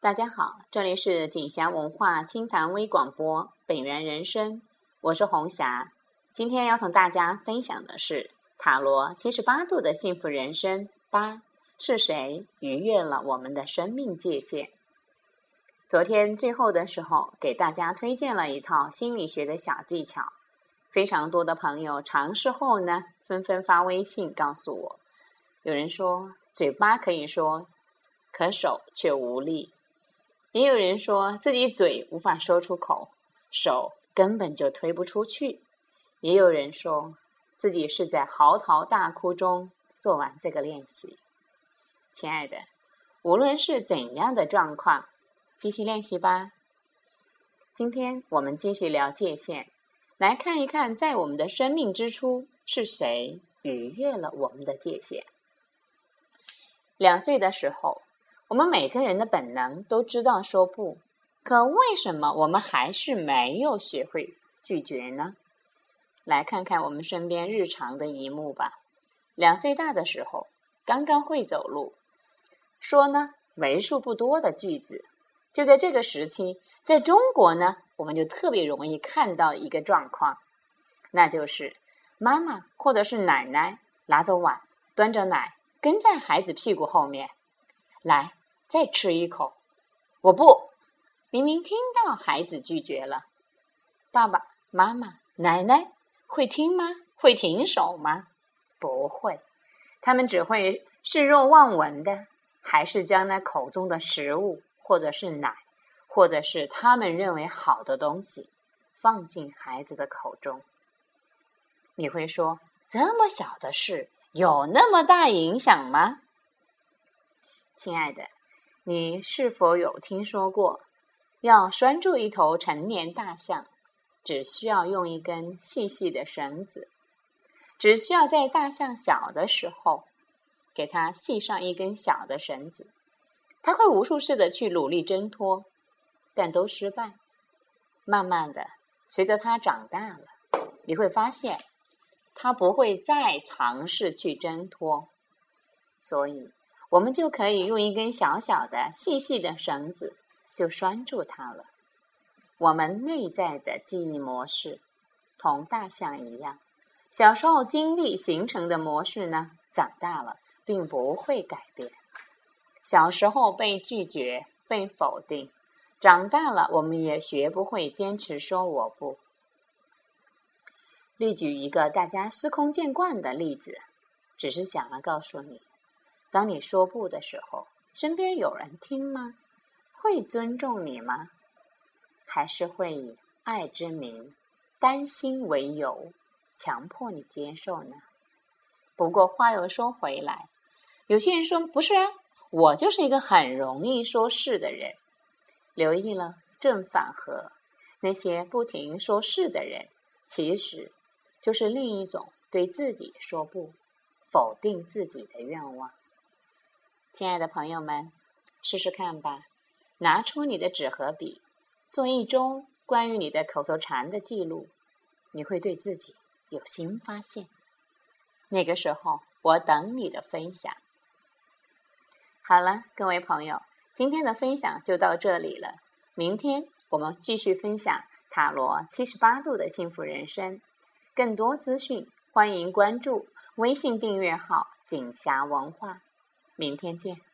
大家好，这里是锦霞文化清谈微广播本源人生，我是红霞。今天要同大家分享的是塔罗七十八度的幸福人生八是谁逾越了我们的生命界限？昨天最后的时候，给大家推荐了一套心理学的小技巧，非常多的朋友尝试后呢，纷纷发微信告诉我，有人说嘴巴可以说，可手却无力。也有人说自己嘴无法说出口，手根本就推不出去；也有人说自己是在嚎啕大哭中做完这个练习。亲爱的，无论是怎样的状况，继续练习吧。今天我们继续聊界限，来看一看，在我们的生命之初是谁逾越了我们的界限。两岁的时候。我们每个人的本能都知道说不，可为什么我们还是没有学会拒绝呢？来看看我们身边日常的一幕吧。两岁大的时候，刚刚会走路，说呢为数不多的句子。就在这个时期，在中国呢，我们就特别容易看到一个状况，那就是妈妈或者是奶奶拿着碗，端着奶，跟在孩子屁股后面来。再吃一口，我不。明明听到孩子拒绝了，爸爸妈妈、奶奶会听吗？会停手吗？不会，他们只会视若望闻的，还是将那口中的食物，或者是奶，或者是他们认为好的东西，放进孩子的口中。你会说，这么小的事有那么大影响吗？亲爱的。你是否有听说过，要拴住一头成年大象，只需要用一根细细的绳子，只需要在大象小的时候，给它系上一根小的绳子，它会无数次的去努力挣脱，但都失败。慢慢的，随着它长大了，你会发现，它不会再尝试去挣脱，所以。我们就可以用一根小小的、细细的绳子，就拴住它了。我们内在的记忆模式，同大象一样，小时候经历形成的模式呢，长大了并不会改变。小时候被拒绝、被否定，长大了我们也学不会坚持说我不。例举一个大家司空见惯的例子，只是想要告诉你。当你说不的时候，身边有人听吗？会尊重你吗？还是会以爱之名、担心为由，强迫你接受呢？不过话又说回来，有些人说不是啊，我就是一个很容易说是的人。留意了正反合，那些不停说是的人，其实就是另一种对自己说不、否定自己的愿望。亲爱的朋友们，试试看吧！拿出你的纸和笔，做一周关于你的口头禅的记录，你会对自己有新发现。那个时候，我等你的分享。好了，各位朋友，今天的分享就到这里了。明天我们继续分享塔罗七十八度的幸福人生。更多资讯，欢迎关注微信订阅号“锦霞文化”。明天见。